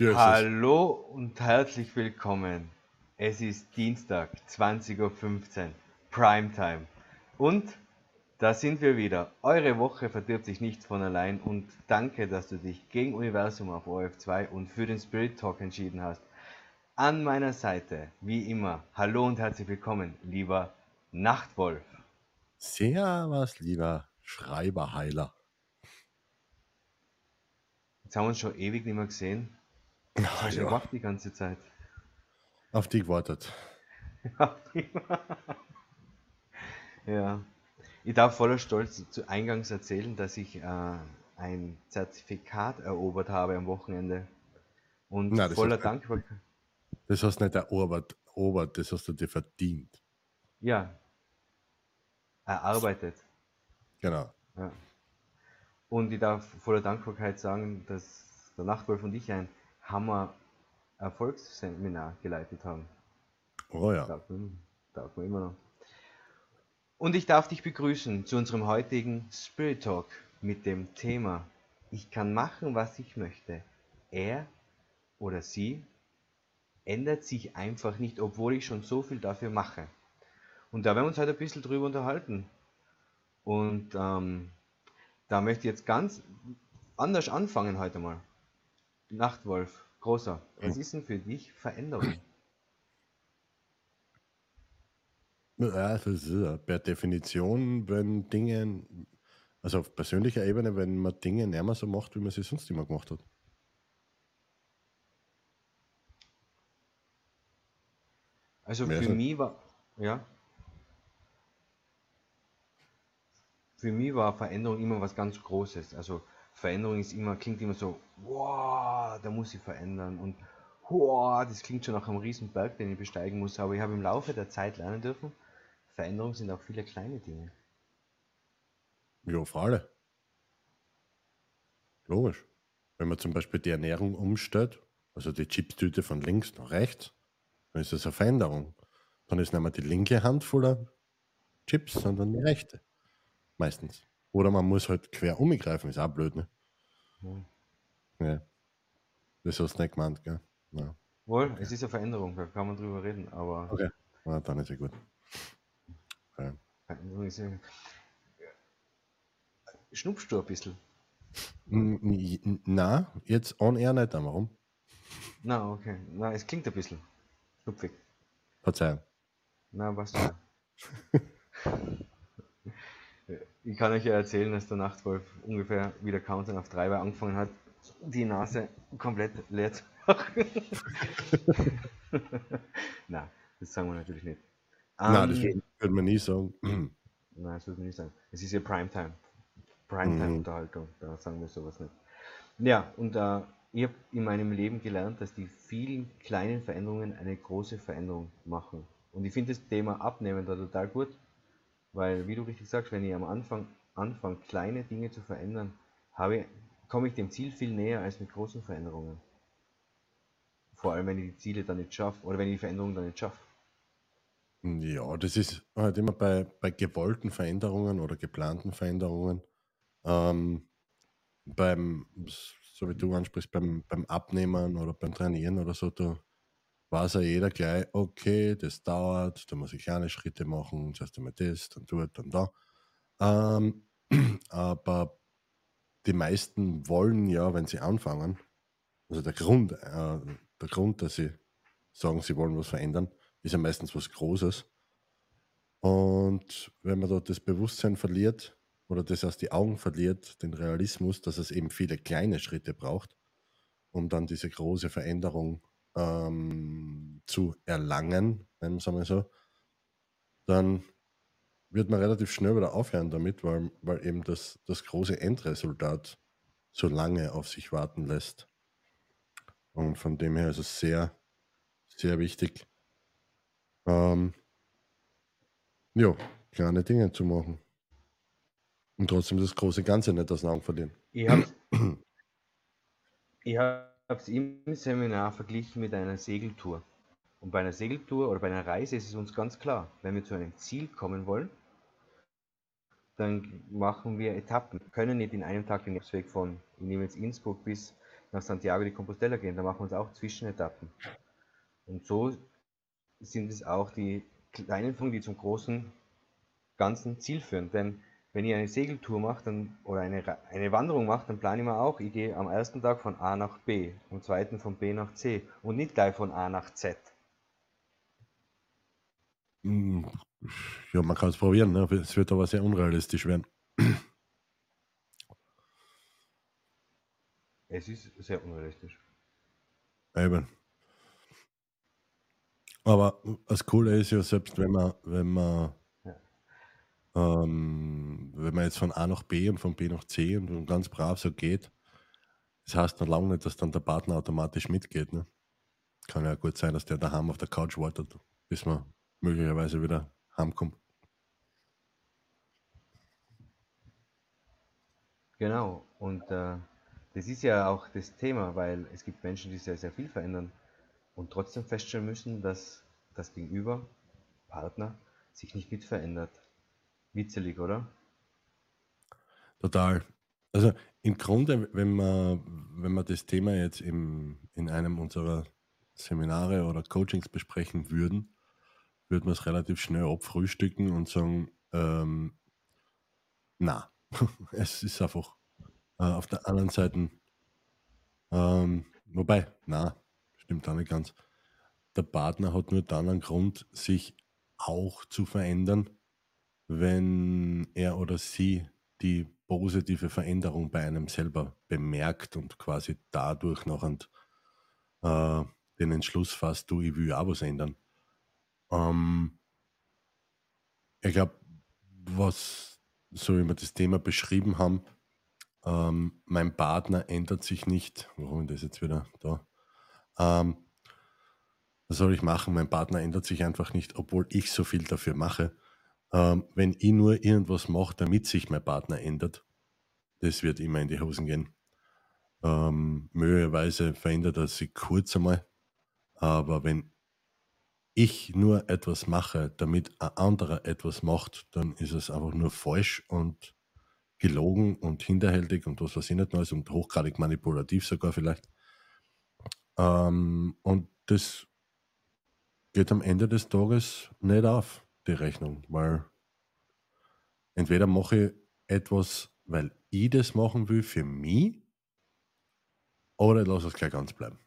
Hier. Hallo und herzlich willkommen. Es ist Dienstag, 20.15 Uhr, Primetime. Und da sind wir wieder. Eure Woche verdirbt sich nichts von allein und danke, dass du dich gegen Universum auf OF2 und für den Spirit Talk entschieden hast. An meiner Seite, wie immer, hallo und herzlich willkommen, lieber Nachtwolf. Servus, lieber Schreiberheiler. Jetzt haben wir uns schon ewig nicht mehr gesehen. Hast du Ja, gemacht die ganze Zeit? auf die gewartet. Ja, ich darf voller Stolz zu Eingangs erzählen, dass ich äh, ein Zertifikat erobert habe am Wochenende. Und das voller Dankbarkeit, das hast nicht erobert, erobert, das hast du dir verdient. ja, erarbeitet. Genau. Ja. Und ich darf voller Dankbarkeit sagen, dass der Nachtwolf und ich ein Hammer Erfolgsseminar geleitet haben. Oh ja. Darf man, darf man immer noch. Und ich darf dich begrüßen zu unserem heutigen Spirit Talk mit dem Thema Ich kann machen, was ich möchte. Er oder sie ändert sich einfach nicht, obwohl ich schon so viel dafür mache. Und da werden wir uns heute ein bisschen drüber unterhalten. Und ähm, da möchte ich jetzt ganz anders anfangen heute mal. Nachtwolf, großer, was ist denn für dich Veränderung? Ja, das ist ja per Definition, wenn Dinge, also auf persönlicher Ebene, wenn man Dinge nicht mehr so macht, wie man sie sonst immer gemacht hat. Also Mehr für so. mich war, ja, für mich war Veränderung immer was ganz Großes. Also Veränderung ist immer, klingt immer so, wow, da muss ich verändern und wow, das klingt schon nach einem riesen Berg, den ich besteigen muss. Aber ich habe im Laufe der Zeit lernen dürfen, Veränderung sind auch viele kleine Dinge. Ja, für alle. Logisch. Wenn man zum Beispiel die Ernährung umstellt, also die Chipstüte von links nach rechts, dann ist das eine Veränderung. Dann ist nicht mehr die linke Hand voller Chips, sondern die rechte. Meistens. Oder man muss halt quer umgreifen, ist auch blöd, ne? Ja. Das hast du nicht gemeint, gell? Ja. Wohl, es ist eine Veränderung, da kann man drüber reden, aber Okay. Ja, dann ist ja gut. Veränderung ist ja... Schnupfst du ein bisschen? N- n- Na, jetzt on air nicht, warum? Na, okay. Na, es klingt ein bisschen schnupfig. Verzeihung. Na, was. Ich kann euch ja erzählen, dass der Nachtwolf ungefähr wie der Countdown auf 3 war angefangen hat, die Nase komplett leer zu machen. Na, das sagen wir natürlich nicht. Na, das Ähm, würde würd man nie sagen. nein, das würde man nicht sagen. Es ist ja Primetime. Mhm. Primetime-Unterhaltung, da sagen wir sowas nicht. Ja, und äh, ich habe in meinem Leben gelernt, dass die vielen kleinen Veränderungen eine große Veränderung machen. Und ich finde das Thema Abnehmen da total gut, weil, wie du richtig sagst, wenn ich am Anfang anfange, kleine Dinge zu verändern, ich, komme ich dem Ziel viel näher als mit großen Veränderungen. Vor allem, wenn ich die Ziele dann nicht schaffe oder wenn ich die Veränderung dann nicht schaffe. Ja, das ist halt immer bei, bei gewollten Veränderungen oder geplanten Veränderungen. Ähm, beim, so wie du ansprichst, beim, beim Abnehmen oder beim Trainieren oder so, da weiß ja jeder gleich, okay, das dauert, da muss ich kleine Schritte machen, zuerst einmal das, dann dort, dann da. Ähm, aber die meisten wollen ja, wenn sie anfangen, also der Grund, äh, der Grund, dass sie sagen, sie wollen was verändern, ist ja meistens was Großes. Und wenn man dort das Bewusstsein verliert oder das aus die Augen verliert, den Realismus, dass es eben viele kleine Schritte braucht, um dann diese große Veränderung ähm, zu erlangen, nennen wir es einmal so, dann wird man relativ schnell wieder aufhören damit, weil, weil eben das, das große Endresultat so lange auf sich warten lässt. Und von dem her ist es sehr, sehr wichtig, ähm, ja, kleine Dinge zu machen. Und trotzdem das große Ganze nicht aus den Augen verlieren. Ich habe ich es im Seminar verglichen mit einer Segeltour. Und bei einer Segeltour oder bei einer Reise ist es uns ganz klar, wenn wir zu einem Ziel kommen wollen, dann machen wir Etappen. Wir können nicht in einem Tag den Weg von, ich nehme jetzt Innsbruck bis nach Santiago de Compostela gehen, da machen wir uns auch Zwischenetappen. Und so sind es auch die kleinen Funken, die zum großen ganzen Ziel führen. Denn wenn ihr eine Segeltour macht dann, oder eine, eine Wanderung macht, dann plane ich mir auch, ich gehe am ersten Tag von A nach B, am zweiten von B nach C und nicht gleich von A nach Z. Hm, ja, man kann es probieren, ne? es wird aber sehr unrealistisch werden. Es ist sehr unrealistisch. Eben. Aber das Coole ist ja, selbst wenn man, wenn man. Ähm, wenn man jetzt von A nach B und von B nach C und ganz brav so geht, das heißt noch lange nicht, dass dann der Partner automatisch mitgeht. Ne? Kann ja gut sein, dass der daheim auf der Couch wartet, bis man möglicherweise wieder heimkommt. Genau, und äh, das ist ja auch das Thema, weil es gibt Menschen, die sehr, sehr viel verändern und trotzdem feststellen müssen, dass das Gegenüber, Partner, sich nicht mit verändert. Witzelig, oder? Total. Also im Grunde, wenn man, wenn man das Thema jetzt im, in einem unserer Seminare oder Coachings besprechen würden, würde man es relativ schnell abfrühstücken und sagen, ähm, na, es ist einfach äh, auf der anderen Seite, ähm, wobei, na, stimmt auch nicht ganz. Der Partner hat nur dann einen Grund, sich auch zu verändern, wenn er oder sie die positive Veränderung bei einem selber bemerkt und quasi dadurch noch ein, äh, den Entschluss fasst, du, ich will auch was ändern. Ähm, ich glaube, was, so wie wir das Thema beschrieben haben, ähm, mein Partner ändert sich nicht. Warum ist das jetzt wieder da? Ähm, was soll ich machen? Mein Partner ändert sich einfach nicht, obwohl ich so viel dafür mache. Ähm, wenn ich nur irgendwas mache, damit sich mein Partner ändert, das wird immer in die Hosen gehen. Ähm, möglicherweise verändert er sich kurz einmal, aber wenn ich nur etwas mache, damit ein anderer etwas macht, dann ist es einfach nur falsch und gelogen und hinterhältig und was weiß ich nicht Neues und hochgradig manipulativ sogar vielleicht. Ähm, und das geht am Ende des Tages nicht auf, die Rechnung, weil entweder mache ich etwas, weil ich das machen will für mich, oder ich lasse es gleich ganz bleiben.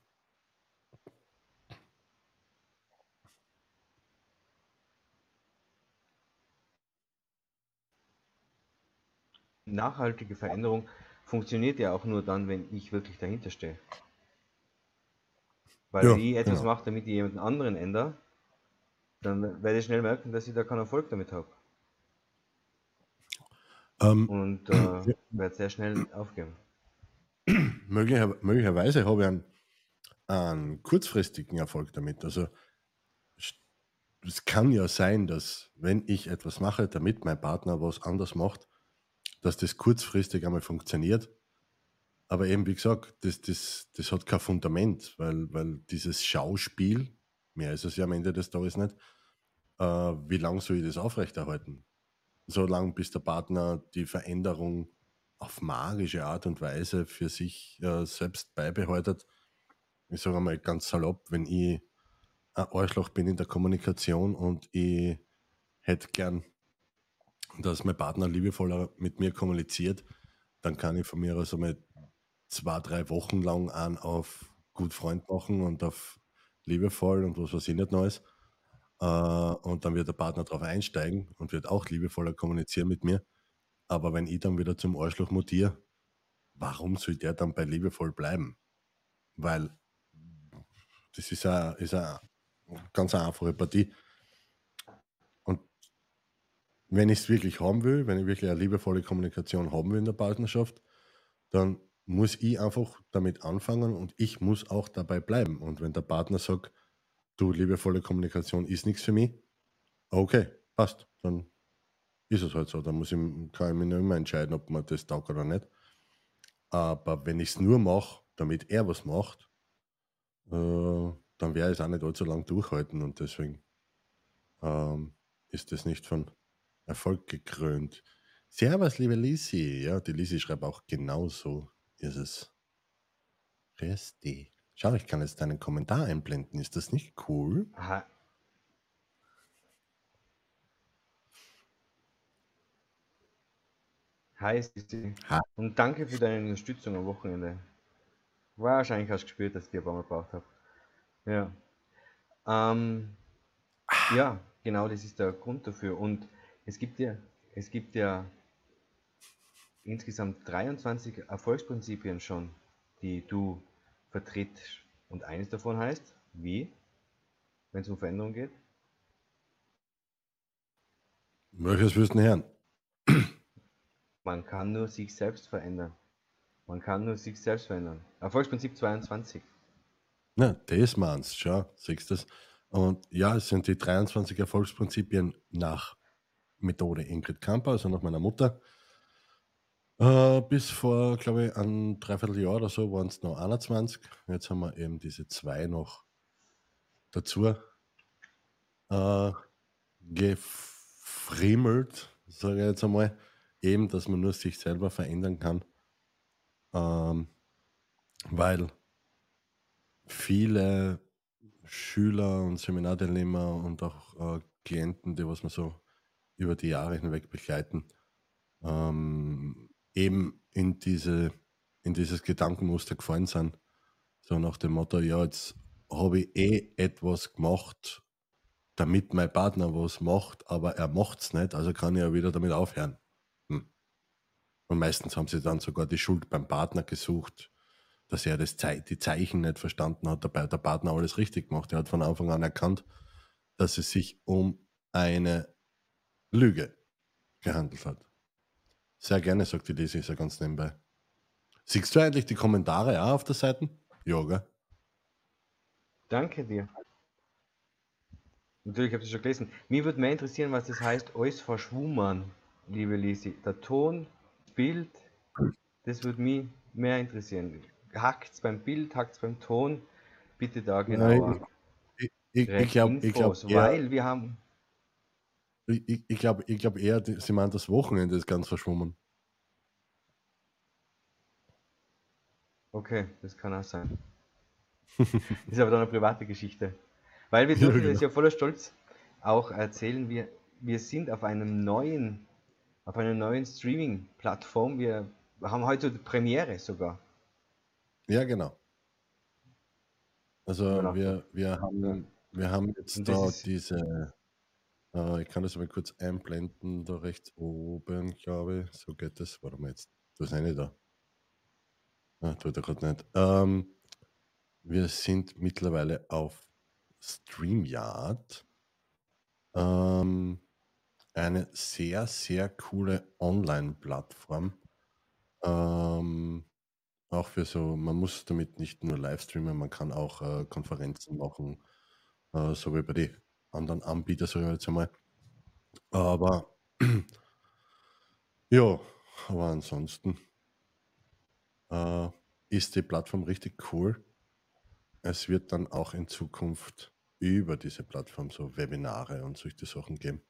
nachhaltige Veränderung funktioniert ja auch nur dann, wenn ich wirklich dahinter stehe. Weil ja, ich etwas genau. mache, damit ich jemanden anderen ändere, dann werde ich schnell merken, dass ich da keinen Erfolg damit habe. Ähm, Und äh, ja. werde sehr schnell aufgeben. Möglicher, möglicherweise habe ich einen, einen kurzfristigen Erfolg damit. Also es kann ja sein, dass wenn ich etwas mache, damit mein Partner was anders macht, dass das kurzfristig einmal funktioniert. Aber eben, wie gesagt, das, das, das hat kein Fundament, weil, weil dieses Schauspiel, mehr ist es ja am Ende des Tages nicht, äh, wie lange soll ich das aufrechterhalten? So lange, bis der Partner die Veränderung auf magische Art und Weise für sich äh, selbst beibehaltet. Ich sage einmal ganz salopp, wenn ich ein Arschloch bin in der Kommunikation und ich hätte gern dass mein Partner liebevoller mit mir kommuniziert, dann kann ich von mir aus einmal zwei, drei Wochen lang an auf gut Freund machen und auf liebevoll und was weiß ich nicht Neues. Äh, und dann wird der Partner darauf einsteigen und wird auch liebevoller kommunizieren mit mir. Aber wenn ich dann wieder zum Arschloch mutiere, warum soll der dann bei liebevoll bleiben? Weil das ist eine, ist eine ganz einfache Partie wenn ich es wirklich haben will, wenn ich wirklich eine liebevolle Kommunikation haben will in der Partnerschaft, dann muss ich einfach damit anfangen und ich muss auch dabei bleiben. Und wenn der Partner sagt, du, liebevolle Kommunikation ist nichts für mich, okay, passt, dann ist es halt so. Dann muss ich, kann ich mich immer entscheiden, ob man das taugt oder nicht. Aber wenn ich es nur mache, damit er was macht, äh, dann ich es auch nicht allzu lang durchhalten und deswegen ähm, ist das nicht von Erfolg gekrönt. Servus, liebe Lisi. Ja, die Lisi schreibt auch genauso ist es. Resti. Schau, ich kann jetzt deinen Kommentar einblenden. Ist das nicht cool? Aha. Hi, Sissi. Und danke für deine Unterstützung am Wochenende. Wahrscheinlich hast du gespürt, dass ich dir ein paar Mal gebraucht habe. Ja. Ähm, ja, genau, das ist der Grund dafür. Und es gibt ja, es gibt ja insgesamt 23 Erfolgsprinzipien schon, die du vertrittst. Und eines davon heißt, wie, wenn es um Veränderung geht? Welches denn hören? Man kann nur sich selbst verändern. Man kann nur sich selbst verändern. Erfolgsprinzip 22. Na, das meinst du, schau, siehst du das? Und ja, es sind die 23 Erfolgsprinzipien nach Methode Ingrid Kamper, also nach meiner Mutter. Äh, bis vor, glaube ich, ein Dreivierteljahr oder so waren es noch 21. Jetzt haben wir eben diese zwei noch dazu äh, gefriemelt, sage ich jetzt einmal. Eben, dass man nur sich selber verändern kann. Ähm, weil viele Schüler und Seminarteilnehmer und auch äh, Klienten, die was wir so über die Jahre hinweg begleiten, ähm, eben in, diese, in dieses Gedankenmuster gefallen sind. So nach dem Motto, ja, jetzt habe ich eh etwas gemacht, damit mein Partner was macht, aber er macht es nicht, also kann ich ja wieder damit aufhören. Hm. Und meistens haben sie dann sogar die Schuld beim Partner gesucht, dass er das Ze die Zeichen nicht verstanden hat, dabei der Partner alles richtig gemacht. Er hat von Anfang an erkannt, dass es sich um eine Lüge gehandelt hat. Sehr gerne, sagt die Lisi, so ganz nebenbei. Siehst du eigentlich die Kommentare auch auf der Seite? Ja, gell? Danke dir. Natürlich habe ich schon gelesen. Mir würde mehr interessieren, was das heißt, alles verschwummern, liebe Lisi. Der Ton, Bild, das würde mich mehr interessieren. Hackt's beim Bild, hackt's beim Ton? Bitte da genauer. Ich, ich, ich glaube, glaub, weil wir haben. Ich, ich, ich glaub, ich glaub eher, die- sie meinen, das Wochenende ist ganz verschwommen. Okay, das kann auch sein. ist aber dann eine private Geschichte. Weil wir Ja, dürfen das genau. ja voller Stolz auch erzählen, wir, wir sind auf einem neuen, auf einer neuen Streaming-Plattform. Wir haben heute die Premiere sogar. Ja, genau. Also Genau. wir, wir, haben, wir haben jetzt das da diese, äh, ich kann das mal kurz einblenden, da rechts oben, glaube ich. So geht das. Warte mal jetzt. Du ist eine da. Ah, tut er gerade nicht. Ähm, wir sind mittlerweile auf StreamYard. Ähm, eine sehr, sehr coole Online-Plattform. Ähm, auch für so, man muss damit nicht nur live streamen, man kann auch äh, Konferenzen machen, äh, so wie bei den anderen Anbietern, sage ich jetzt einmal. Aber ja, aber ansonsten äh, ist die Plattform richtig cool. Es wird dann auch in Zukunft über diese Plattform so Webinare und solche Sachen geben.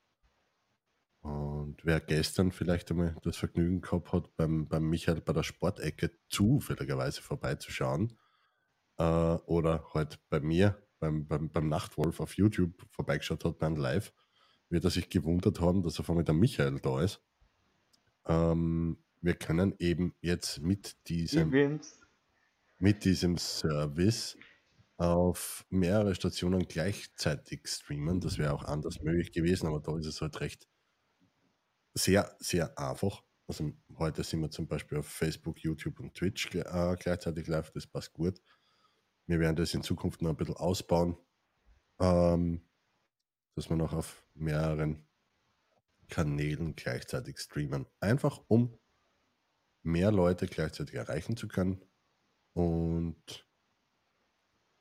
Und wer gestern vielleicht einmal das Vergnügen gehabt hat, beim, beim Michael bei der Sportecke zufälligerweise vorbeizuschauen, äh, oder halt bei mir beim, beim, beim Nachtwolf auf YouTube vorbeigeschaut hat beim Live, wird er sich gewundert haben, dass auf einmal der Michael da ist. Ähm, wir können eben jetzt mit diesem mit diesem Service auf mehrere Stationen gleichzeitig streamen. Das wäre auch anders möglich gewesen, aber da ist es halt recht sehr, sehr einfach. Also heute sind wir zum Beispiel auf Facebook, YouTube und Twitch äh, gleichzeitig live, das passt gut. Wir werden das in Zukunft noch ein bisschen ausbauen, ähm, dass wir noch auf mehreren Kanälen gleichzeitig streamen. Einfach um mehr Leute gleichzeitig erreichen zu können. Und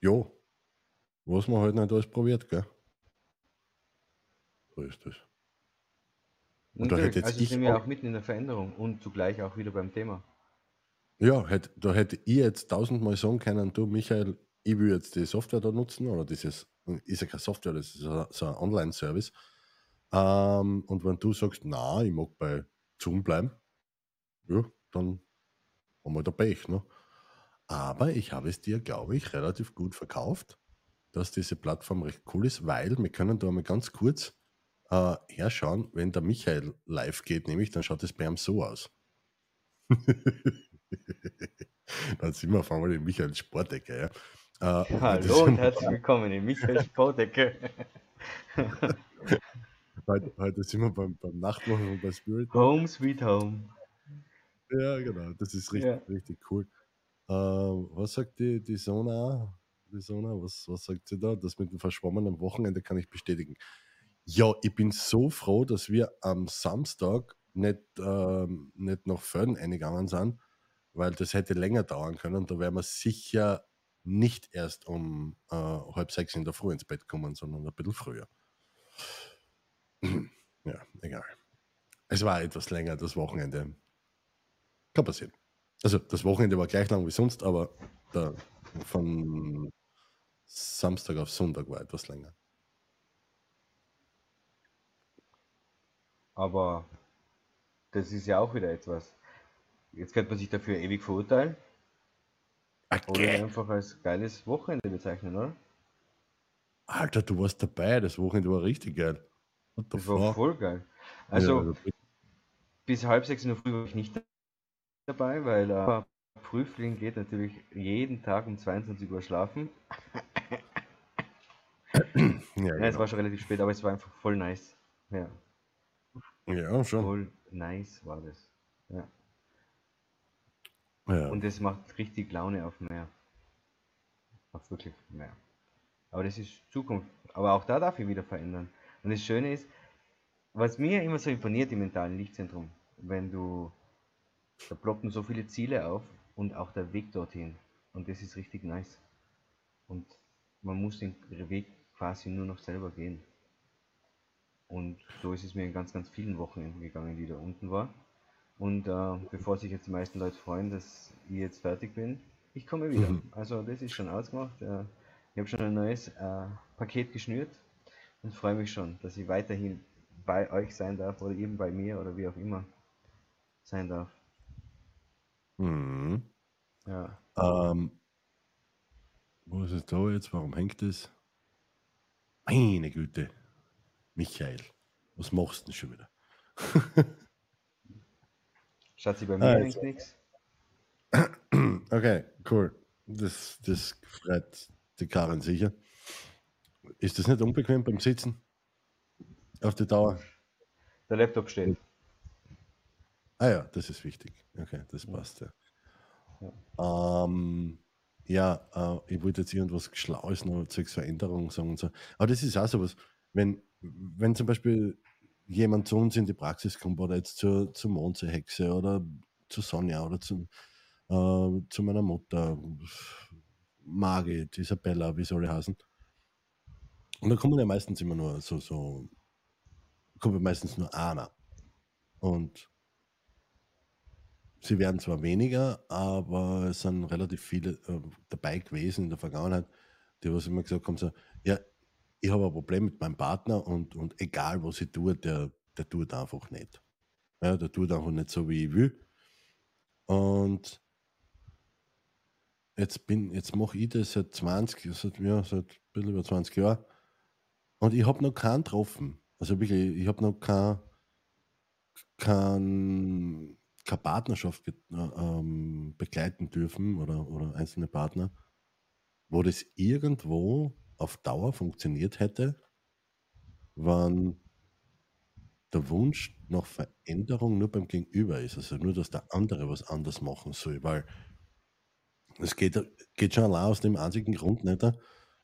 jo, was man halt nicht alles probiert, gell? So ist das. Und da hätte jetzt also ich sind wir auch mitten in der Veränderung und zugleich auch wieder beim Thema. Ja, hätt, da hätte ich jetzt tausendmal sagen können, du Michael, ich will jetzt die Software da nutzen, oder dieses, ist ja keine Software, das ist so ein Online-Service. Ähm, und wenn du sagst, na, ich mag bei Zoom bleiben, ja, dann haben wir da Pech, ne? Aber ich habe es dir, glaube ich, relativ gut verkauft, dass diese Plattform recht cool ist, weil wir können da mal ganz kurz äh, herschauen, wenn der Michael live geht, nämlich, dann schaut es bei ihm so aus. dann sind wir auf einmal in Michaels Sportecke. Ja. Äh, Hallo und herzlich willkommen in Michaels Sportecke. heute, heute sind wir beim, beim Nachtwachen und bei Spirit. Home sweet home. Ja, genau, das ist richtig, ja. richtig cool. Äh, was sagt die, die Sona? Die Sona, was, was sagt sie da? Das mit dem verschwommenen Wochenende kann ich bestätigen. Ja, ich bin so froh, dass wir am Samstag nicht, ähm, nicht nach Föden eingegangen sind, weil das hätte länger dauern können. Da wären wir sicher nicht erst um äh, halb sechs in der Früh ins Bett kommen, sondern ein bisschen früher. ja, egal. Es war etwas länger, das Wochenende. Kann passieren. Also das Wochenende war gleich lang wie sonst, aber der, von Samstag auf Sonntag war etwas länger. Aber das ist ja auch wieder etwas. Jetzt könnte man sich dafür ewig verurteilen. Okay. Oder einfach als geiles Wochenende bezeichnen, oder? Alter, du warst dabei, das Wochenende war richtig geil. Das war voll geil. Also, ja, bis halb sechs in der Früh war ich nicht dabei, weil äh, Prüfling geht natürlich jeden Tag um 22 Uhr schlafen. ja, genau. ja, es war schon relativ spät, aber es war einfach voll nice. Ja. Ja, schon. Voll nice war das. Ja. Ja. Und es macht richtig Laune auf mehr. Macht wirklich mehr. Aber das ist Zukunft. Aber auch da darf ich wieder verändern. Und das Schöne ist, was mir immer so imponiert im mentalen Lichtzentrum, wenn du, da ploppen so viele Ziele auf und auch der Weg dorthin. Und das ist richtig nice. Und man muss den Weg quasi nur noch selber gehen. Und so ist es mir in ganz, ganz vielen Wochenenden gegangen, die da unten war. Und äh, bevor sich jetzt die meisten Leute freuen, dass ich jetzt fertig bin, ich komme wieder. Mhm. Also das ist schon ausgemacht. Äh, ich habe schon ein neues äh, Paket geschnürt und freue mich schon, dass ich weiterhin bei euch sein darf oder eben bei mir oder wie auch immer sein darf. Mhm. Ja. Ähm, wo ist es da jetzt? Warum hängt es? Meine Güte. Michael, was machst du denn schon wieder? Schatzi, bei mir also. hängt nichts. Okay, cool. Das, das freut die Karin sicher. Ist das nicht unbequem beim Sitzen? Auf die Dauer? Der Laptop steht. Ah ja, das ist wichtig. Okay, das passt ja. Ja, ähm, ja äh, ich wollte jetzt irgendwas Schlaues noch zur Veränderung sagen und so. Aber das ist auch sowas, wenn wenn zum Beispiel jemand zu uns in die Praxis kommt oder jetzt zur, zur Mondseehexe oder zu Sonja oder zum, äh, zu meiner Mutter, Margit, Isabella, wie soll ich heißen. Und da kommen ja meistens immer nur so, so kommt meistens nur einer. Und sie werden zwar weniger, aber es sind relativ viele äh, dabei gewesen in der Vergangenheit, die was immer gesagt haben, so, ja, ich habe ein Problem mit meinem Partner und, und egal was ich tue, der, der tut einfach nicht. Ja, der tut einfach nicht so, wie ich will. Und jetzt jetzt mache ich das seit 20, seit, ja, seit ein bisschen über 20 Jahren. Und ich habe noch keinen getroffen. Also wirklich, ich habe noch kein, kein, keine Partnerschaft ähm, begleiten dürfen oder, oder einzelne Partner, wo das irgendwo auf Dauer funktioniert hätte, wenn der Wunsch nach Veränderung nur beim Gegenüber ist. Also nur, dass der andere was anders machen soll. Weil es geht, geht schon allein aus dem einzigen Grund nicht,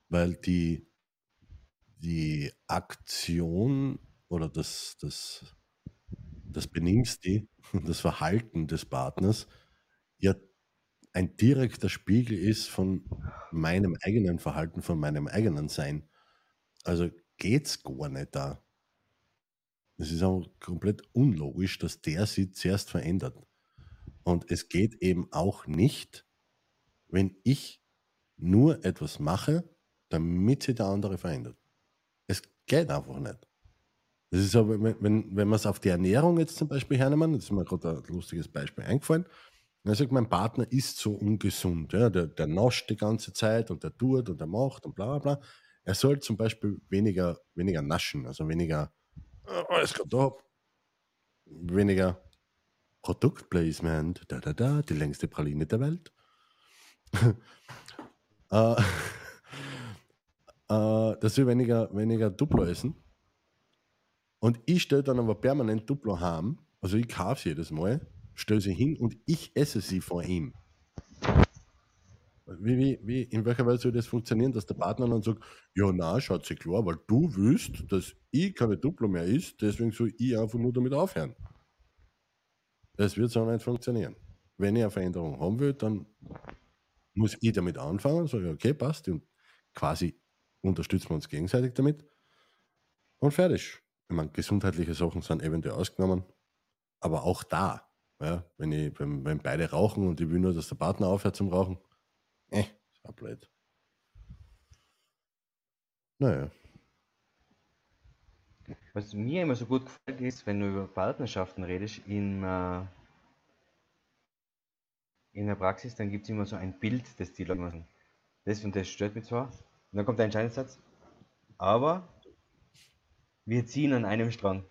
weil die, die Aktion oder das, das, das Benimmstil, das Verhalten des Partners ja ein direkter Spiegel ist von meinem eigenen Verhalten, von meinem eigenen Sein. Also geht es gar nicht da. Es ist auch komplett unlogisch, dass der sich zuerst verändert. Und es geht eben auch nicht, wenn ich nur etwas mache, damit sich der andere verändert. Es geht einfach nicht. Das ist aber, wenn, wenn, wenn wir es auf die Ernährung jetzt zum Beispiel hernehmen, das ist mir gerade ein lustiges Beispiel eingefallen, Er sagt, mein Partner ist so ungesund. Ja, der, der nascht die ganze Zeit und der tut und der macht und bla bla. Er soll zum Beispiel weniger, weniger naschen, also weniger, äh, alles klar, da, weniger Produktplacement, da, da, da, die längste Praline der Welt. äh, äh, dass wir weniger, weniger Duplo essen. Und ich stelle dann aber permanent Duplo heim. Also ich kaufe sie jedes Mal, stelle sie hin und ich esse sie vor ihm. Wie, wie, wie, in welcher Weise soll das funktionieren, dass der Partner dann sagt, ja, na, schaut sich klar, weil du willst, dass ich keine Duplo mehr isst, deswegen soll ich einfach nur damit aufhören. Das wird so nicht funktionieren. Wenn ich eine Veränderung haben will, dann muss ich damit anfangen sage, okay, passt. Und quasi unterstützen wir uns gegenseitig damit. Und fertig. Ich meine, gesundheitliche Sachen sind eventuell ausgenommen. Aber auch da, ja, wenn, ich, wenn, wenn beide rauchen und ich will nur, dass der Partner aufhört zum Rauchen, eh, ist auch blöd. Naja. Was mir immer so gut gefällt, ist, wenn du über Partnerschaften redest, in, äh, in der Praxis, dann gibt es immer so ein Bild, das die Leute machen. Das und das stört mich zwar. Und dann kommt der Entscheidungssatz. Aber wir ziehen an einem Strang.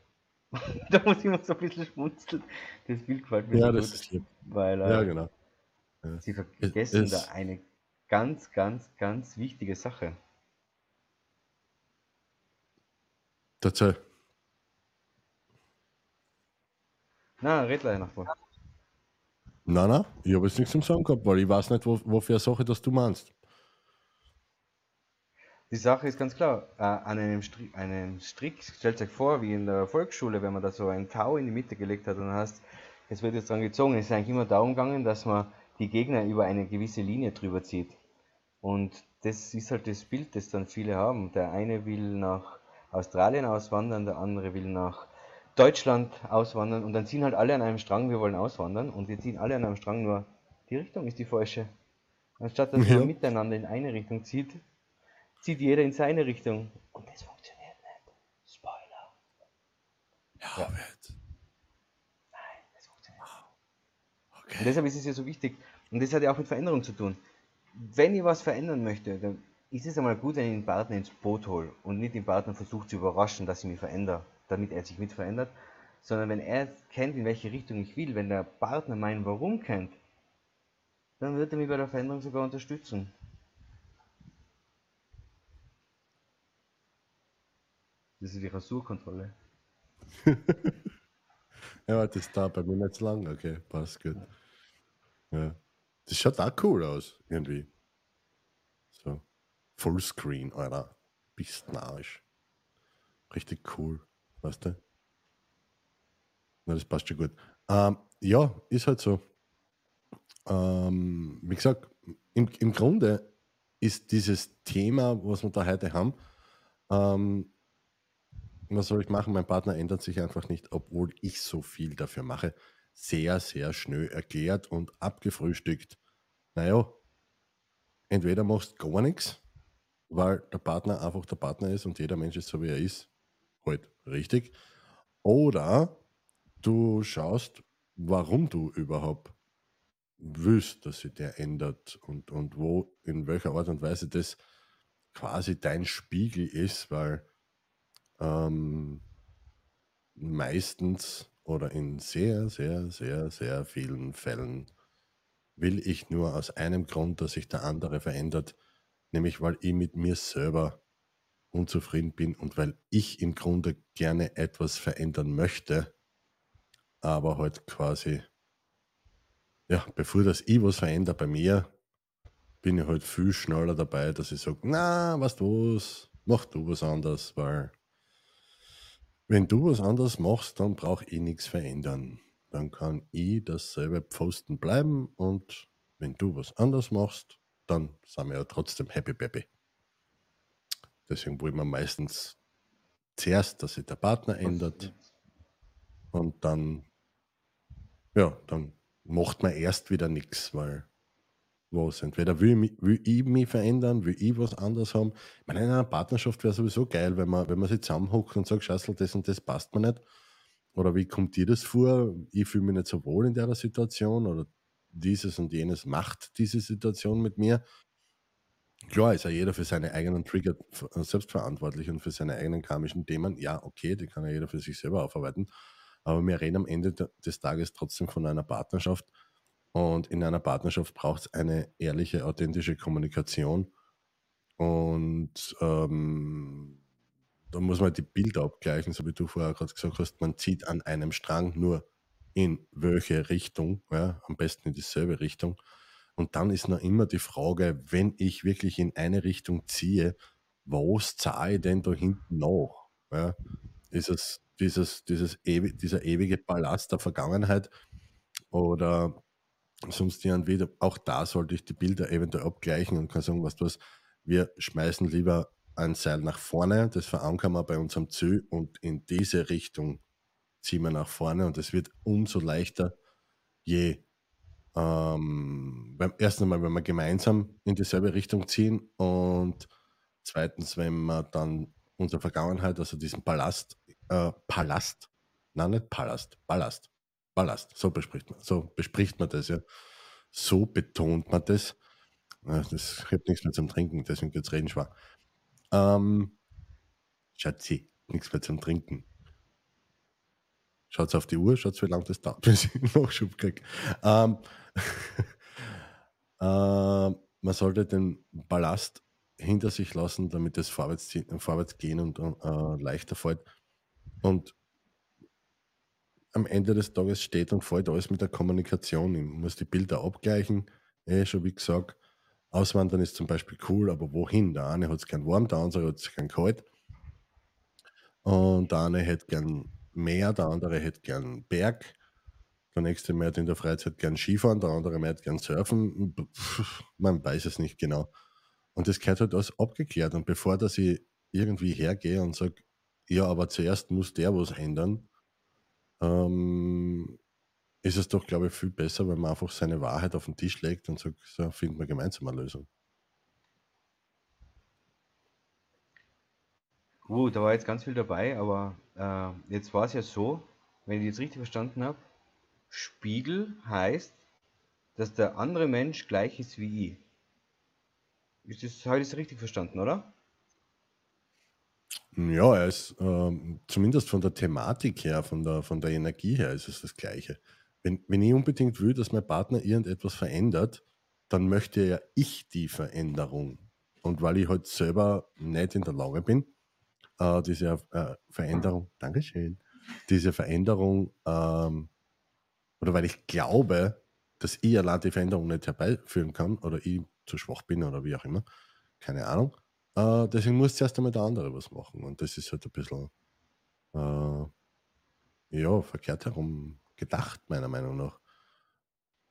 da muss ich immer so ein bisschen schmunzeln. Das Bild gefällt mir Ja, so das gut. ist lieb. Weil Ja, äh, genau. Ja. sie Es, vergessen da es, eine ganz, ganz, ganz wichtige Sache. dazu, Na, red leider noch vor. nein, nein, ich habe jetzt nichts zum Sagen gehabt, weil ich weiß nicht, wo, wofür eine Sache das du meinst. Die Sache ist ganz klar, äh, an einem, Stri einem Strick, stellt euch vor, wie in der Volksschule, wenn man da so ein Tau in die Mitte gelegt hat und hast, es wird jetzt dran gezogen, es ist eigentlich immer darum gegangen, dass man die Gegner über eine gewisse Linie drüber zieht. Und das ist halt das Bild, das dann viele haben. Der eine will nach Australien auswandern, der andere will nach Deutschland auswandern und dann ziehen halt alle an einem Strang, wir wollen auswandern und wir ziehen alle an einem Strang, nur die Richtung ist die falsche. Anstatt dass Ja, man miteinander in eine Richtung zieht, zieht jeder in seine Richtung. Und das funktioniert nicht. Spoiler. ja, Ja, wird. nein, das funktioniert nicht. Und Okay. deshalb ist es ja so wichtig. Und das hat ja auch mit Veränderung zu tun. Wenn ich was verändern möchte, dann ist es einmal gut, wenn ich den Partner ins Boot hole und nicht den Partner versucht zu überraschen, dass ich mich verändere, damit er sich mit verändert, sondern wenn er kennt, in welche Richtung ich will, wenn der Partner mein Warum kennt, dann wird er mich bei der Veränderung sogar unterstützen. Das ist die Rasurkontrolle. Ja, das dauert bei mir nicht so lang. Okay, passt gut. Ja. Das schaut auch cool aus, irgendwie. So. Fullscreen, Alter. Bist narrisch. Richtig cool. Weißt du? Na, das passt schon gut. Ähm, ja, ist halt so. Ähm, wie gesagt, im, im Grunde ist dieses Thema, was wir da heute haben, ähm, was soll ich machen? Mein Partner ändert sich einfach nicht, obwohl ich so viel dafür mache. Sehr, sehr schnell erklärt und abgefrühstückt. Naja, entweder machst gar nichts, weil der Partner einfach der Partner ist und jeder Mensch ist so, wie er ist. Halt, richtig. Oder du schaust, warum du überhaupt willst, dass sich der ändert und, und wo, in welcher Art und Weise das quasi dein Spiegel ist, weil ähm, meistens oder in sehr, sehr, sehr, sehr vielen Fällen will ich nur aus einem Grund, dass sich der andere verändert, nämlich weil ich mit mir selber unzufrieden bin und weil ich im Grunde gerne etwas verändern möchte, aber halt quasi, ja, bevor das ich was verändere bei mir, bin ich halt viel schneller dabei, dass ich sage, na, weißt du was, mach du was anderes, weil wenn du was anderes machst, dann brauche ich nichts verändern. Dann kann ich dasselbe Pfosten bleiben und wenn du was anderes machst, dann sind wir ja trotzdem happy baby. Deswegen wollen wir meistens zuerst, dass sich der Partner ändert und dann, ja, dann macht man erst wieder nichts, weil was, entweder will ich, mich, will ich mich verändern, will ich was anderes haben. Ich meine, in einer Partnerschaft wäre sowieso geil, wenn man, wenn man sich zusammenhockt und sagt, Scheißel, das und das passt mir nicht. Oder wie kommt dir das vor? Ich fühle mich nicht so wohl in der Situation oder dieses und jenes macht diese Situation mit mir. Klar ist ja jeder für seine eigenen Trigger äh, selbstverantwortlich und für seine eigenen karmischen Themen. Ja, okay, die kann ja jeder für sich selber aufarbeiten. Aber wir reden am Ende des Tages trotzdem von einer Partnerschaft. Und in einer Partnerschaft braucht es eine ehrliche, authentische Kommunikation. Und ähm, da muss man die Bilder abgleichen, so wie du vorher gerade gesagt hast. Man zieht an einem Strang nur in welche Richtung, ja, am besten in dieselbe Richtung. Und dann ist noch immer die Frage, wenn ich wirklich in eine Richtung ziehe, was zahle ich denn da hinten noch? Ja, ist es dieses, dieses ewig, dieser ewige Ballast der Vergangenheit oder sonst wieder, auch da sollte ich die Bilder eventuell abgleichen und kann sagen, was du was, wir schmeißen lieber ein Seil nach vorne, das verankern wir bei unserem Ziel und in diese Richtung ziehen wir nach vorne und es wird umso leichter, je ähm, beim ersten Mal, wenn wir gemeinsam in dieselbe Richtung ziehen und zweitens, wenn wir dann unsere Vergangenheit, also diesen Palast, äh, Palast, nein, nicht Palast, Ballast, Ballast, so bespricht man, so bespricht man das, ja. So betont man das. Das hat nichts mehr zum Trinken, deswegen geht es reden schwer. Ähm, Schatzi, nichts mehr zum Trinken. Schaut auf die Uhr, schaut wie lange das dauert, bis ich einen Nachschub kriege. Ähm, äh, man sollte den Ballast hinter sich lassen, damit es vorwärts, vorwärts gehen und äh, leichter fällt. Und am Ende des Tages steht und fällt alles mit der Kommunikation. Ich muss die Bilder abgleichen, eh, schon wie gesagt. Auswandern ist zum Beispiel cool, aber wohin? Der eine hat es gern warm, der andere hat es gern kalt. Und der eine hätte gern Meer, der andere hätte gern Berg. Der nächste mehr in der Freizeit gern Skifahren, der andere mehr gern Surfen. Man weiß es nicht genau. Und das gehört halt alles abgeklärt. Und bevor dass ich irgendwie hergehe und sage, ja, aber zuerst muss der was ändern, ähm, ist es doch, glaube ich, viel besser, wenn man einfach seine Wahrheit auf den Tisch legt und sagt, so finden wir gemeinsam eine Lösung. Gut, da war jetzt ganz viel dabei, aber äh, jetzt war es ja so, wenn ich jetzt richtig verstanden habe, Spiegel heißt, dass der andere Mensch gleich ist wie ich. Ist das, habe ich das richtig verstanden, oder? Ja, er ist ähm, zumindest von der Thematik her, von der, von der Energie her, ist es das Gleiche. Wenn, wenn ich unbedingt will, dass mein Partner irgendetwas verändert, dann möchte ja ich die Veränderung. Und weil ich halt selber nicht in der Lage bin, äh, diese äh, Veränderung, Dankeschön, diese Veränderung, ähm, oder weil ich glaube, dass ich allein die Veränderung nicht herbeiführen kann oder ich zu schwach bin oder wie auch immer, keine Ahnung. Äh, deswegen muss zuerst einmal der andere was machen. Und das ist halt ein bisschen, äh, ja, verkehrt herum gedacht, meiner Meinung nach.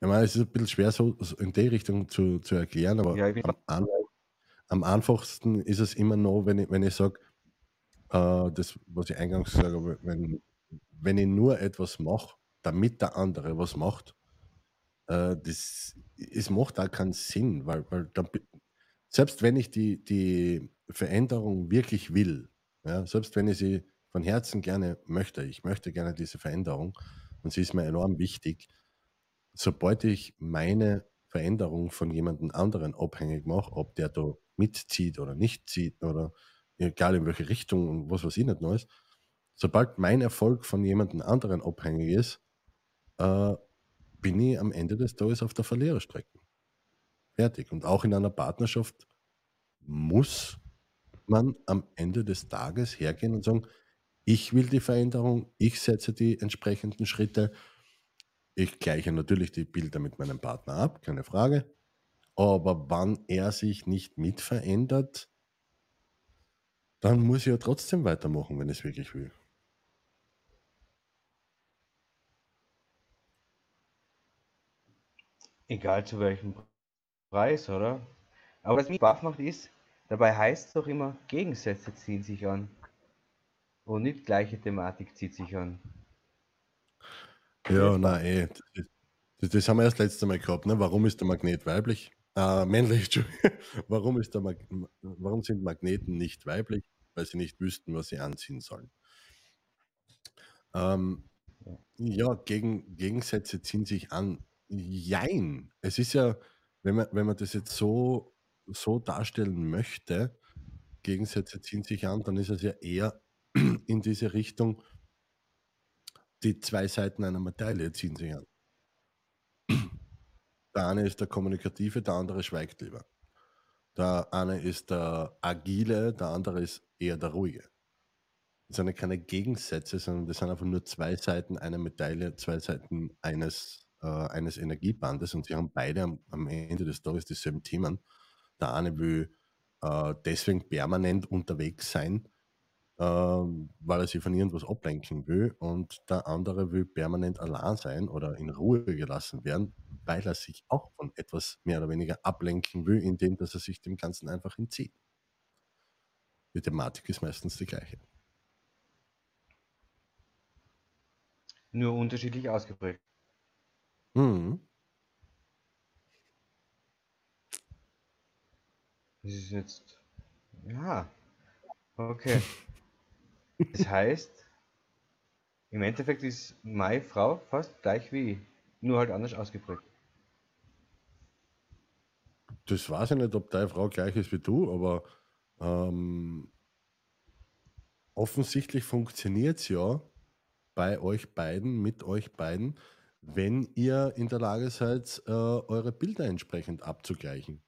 Ich meine, es ist ein bisschen schwer, so, in die Richtung zu, zu erklären, aber ja, am, am, einfachsten ist es immer noch, wenn ich, wenn ich sage, äh, das, was ich eingangs gesagt habe, wenn, wenn ich nur etwas mache, damit der andere was macht, äh, das, es macht auch keinen Sinn, weil, weil dann, selbst wenn ich die, die Veränderung wirklich will, ja, selbst wenn ich sie von Herzen gerne möchte, ich möchte gerne diese Veränderung und sie ist mir enorm wichtig, sobald ich meine Veränderung von jemandem anderen abhängig mache, ob der da mitzieht oder nicht zieht oder egal in welche Richtung und was weiß ich nicht Neues, sobald mein Erfolg von jemandem anderen abhängig ist, äh, bin ich am Ende des Tages auf der Verliererstrecke. Fertig. Und auch in einer Partnerschaft muss man am Ende des Tages hergehen und sagen, ich will die Veränderung, ich setze die entsprechenden Schritte. Ich gleiche natürlich die Bilder mit meinem Partner ab, keine Frage. Aber wann er sich nicht mit verändert, dann muss ich ja trotzdem weitermachen, wenn ich es wirklich will. Egal zu welchem Preis, oder? Aber was mich baff macht ist, dabei heißt es doch immer, Gegensätze ziehen sich an. Und nicht gleiche Thematik zieht sich an. Ja, nein, eh. Das, das, haben wir erst letztes Mal gehabt, ne? Warum ist der Magnet weiblich? Äh, männlich, warum, ist der Mag warum sind Magneten nicht weiblich? Weil sie nicht wüssten, was sie anziehen sollen. Ähm, ja, gegen, Gegensätze ziehen sich an jein. Es ist ja, wenn man, wenn man das jetzt so, so darstellen möchte, Gegensätze ziehen sich an, dann ist es ja eher in diese Richtung, die zwei Seiten einer Medaille ziehen sich an. Der eine ist der Kommunikative, der andere schweigt lieber. Der eine ist der Agile, der andere ist eher der Ruhige. Das sind ja keine Gegensätze, sondern das sind einfach nur zwei Seiten einer Medaille, zwei Seiten eines, äh, eines Energiebandes und sie haben beide am, am Ende des Tages dieselben Themen. Der eine will äh, deswegen permanent unterwegs sein, äh, weil er sich von irgendwas ablenken will und der andere will permanent allein sein oder in Ruhe gelassen werden, weil er sich auch von etwas mehr oder weniger ablenken will, indem dass er sich dem Ganzen einfach entzieht. Die Thematik ist meistens die gleiche. Nur unterschiedlich ausgeprägt. Mhm. Das ist jetzt. Ja. Okay. Das heißt, im Endeffekt ist meine Frau fast gleich wie ich, nur halt anders ausgeprägt. Das weiß ich nicht, ob deine Frau gleich ist wie du, aber ähm, offensichtlich funktioniert es ja bei euch beiden, mit euch beiden, wenn ihr in der Lage seid, äh, eure Bilder entsprechend abzugleichen.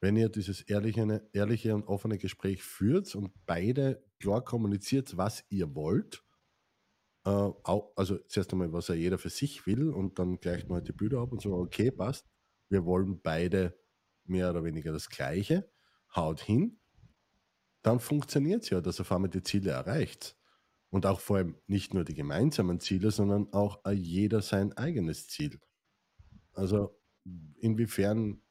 Wenn ihr dieses ehrliche, ehrliche und offene Gespräch führt und beide klar kommuniziert, was ihr wollt, äh, auch, also zuerst einmal, was ja jeder für sich will und dann gleicht man halt die Bilder ab und so, okay, passt, wir wollen beide mehr oder weniger das Gleiche, haut hin, dann funktioniert es ja, dass auf einmal die Ziele erreicht. Und auch vor allem nicht nur die gemeinsamen Ziele, sondern auch jeder sein eigenes Ziel. Also inwiefern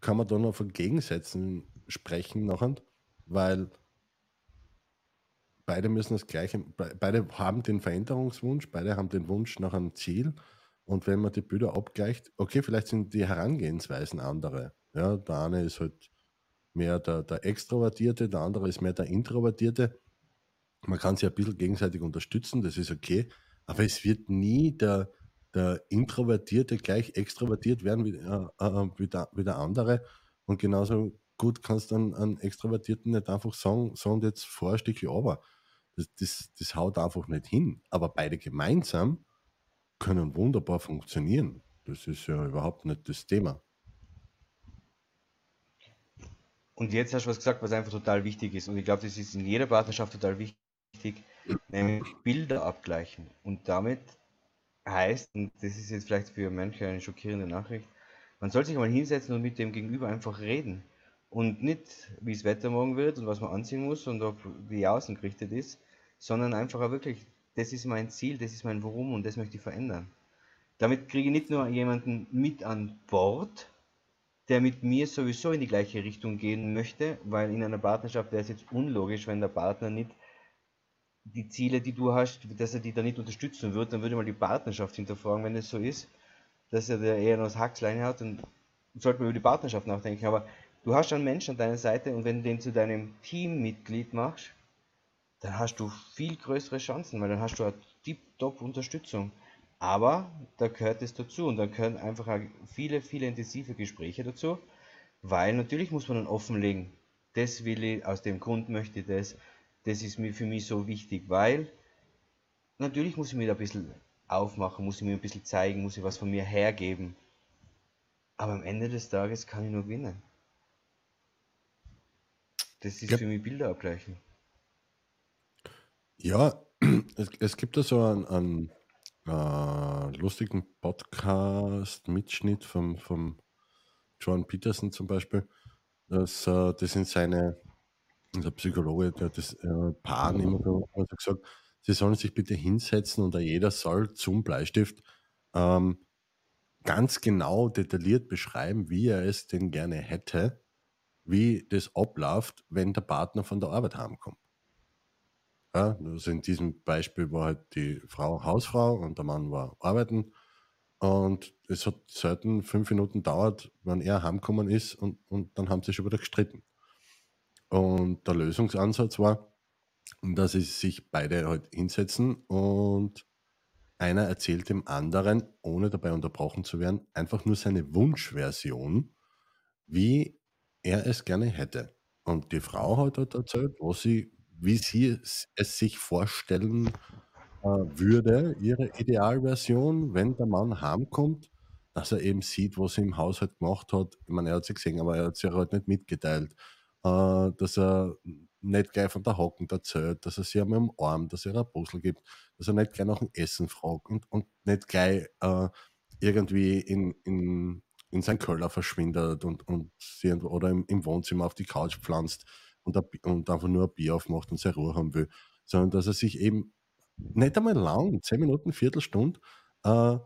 kann man da noch von Gegensätzen sprechen nachher? Weil beide müssen das Gleiche, beide haben den Veränderungswunsch, beide haben den Wunsch nach einem Ziel. Und wenn man die Bilder abgleicht, okay, vielleicht sind die Herangehensweisen andere. Ja, der eine ist halt mehr der, der Extrovertierte, der andere ist mehr der Introvertierte man kann sich ein bisschen gegenseitig unterstützen, das ist okay, aber es wird nie der, der Introvertierte gleich extrovertiert werden wie, äh, äh, wie, der, wie der andere. Und genauso gut kannst du einen, einen Extrovertierten nicht einfach sagen, und jetzt vor ein Stückchen aber. Das, das, das haut einfach nicht hin. Aber beide gemeinsam können wunderbar funktionieren. Das ist ja überhaupt nicht das Thema. Und jetzt hast du was gesagt, was einfach total wichtig ist. Und ich glaube, das ist in jeder Partnerschaft total wichtig wichtig, nämlich Bilder abgleichen. Und damit heißt, und das ist jetzt vielleicht für manche eine schockierende Nachricht, man soll sich mal hinsetzen und mit dem Gegenüber einfach reden. Und nicht, wie das Wetter morgen wird und was man anziehen muss und ob wie außen gerichtet ist, sondern einfach auch wirklich, das ist mein Ziel, das ist mein Warum und das möchte ich verändern. Damit kriege ich nicht nur jemanden mit an Bord, der mit mir sowieso in die gleiche Richtung gehen möchte, weil in einer Partnerschaft wäre es jetzt unlogisch, wenn der Partner nicht die Ziele, die du hast, dass er die da nicht unterstützen wird, dann würde man die Partnerschaft hinterfragen, wenn es so ist, dass er da eher noch das Hacksleine hat, dann sollte man über die Partnerschaft nachdenken. Aber du hast einen Menschen an deiner Seite und wenn du den zu deinem Teammitglied machst, dann hast du viel größere Chancen, weil dann hast du eine tip-top Unterstützung. Aber da gehört es dazu und dann gehören einfach viele, viele intensive Gespräche dazu, weil natürlich muss man dann offenlegen, das will ich, aus dem Grund möchte ich das, das ist mir für mich so wichtig, weil natürlich muss ich mir da ein bisschen aufmachen, muss ich mir ein bisschen zeigen, muss ich was von mir hergeben. Aber am Ende des Tages kann ich nur gewinnen. Das ist ja. für mich Bilder abgleichen. Ja, es, es gibt da so einen, einen äh, lustigen Podcast-Mitschnitt vom, vom John Peterson zum Beispiel. Das, äh, das sind seine der Psychologe, der hat das äh, Paaren immer so gesagt, sie sollen sich bitte hinsetzen und jeder soll zum Bleistift ähm, ganz genau detailliert beschreiben, wie er es denn gerne hätte, wie das abläuft, wenn der Partner von der Arbeit heimkommt. Ja, also in diesem Beispiel war halt die Frau Hausfrau und der Mann war arbeiten. Und es hat selten fünf Minuten dauert, wenn er heimgekommen ist und, und dann haben sie schon wieder gestritten. Und der Lösungsansatz war, dass sie sich beide halt hinsetzen und einer erzählt dem anderen, ohne dabei unterbrochen zu werden, einfach nur seine Wunschversion, wie er es gerne hätte. Und die Frau hat dort erzählt, was sie wie sie es sich vorstellen, äh, würde, ihre Idealversion, wenn der Mann heimkommt, dass er eben sieht, was er im Haushalt gemacht hat. Ich meine, er hat sie gesehen, aber er hat sie halt nicht mitgeteilt. Äh, dass er nicht gleich von der Hocken erzählt, dass er sie einmal umarmt, dass er ein Puzzle gibt, dass er nicht gleich nach dem Essen fragt und, und nicht gleich äh, irgendwie in, in, in sein Keller verschwindet und, und sie, oder im, im Wohnzimmer auf die Couch pflanzt und, ein und einfach nur ein Bier aufmacht und seine Ruhe haben will, sondern dass er sich eben nicht einmal lang, zehn Minuten, Viertelstunde, äh,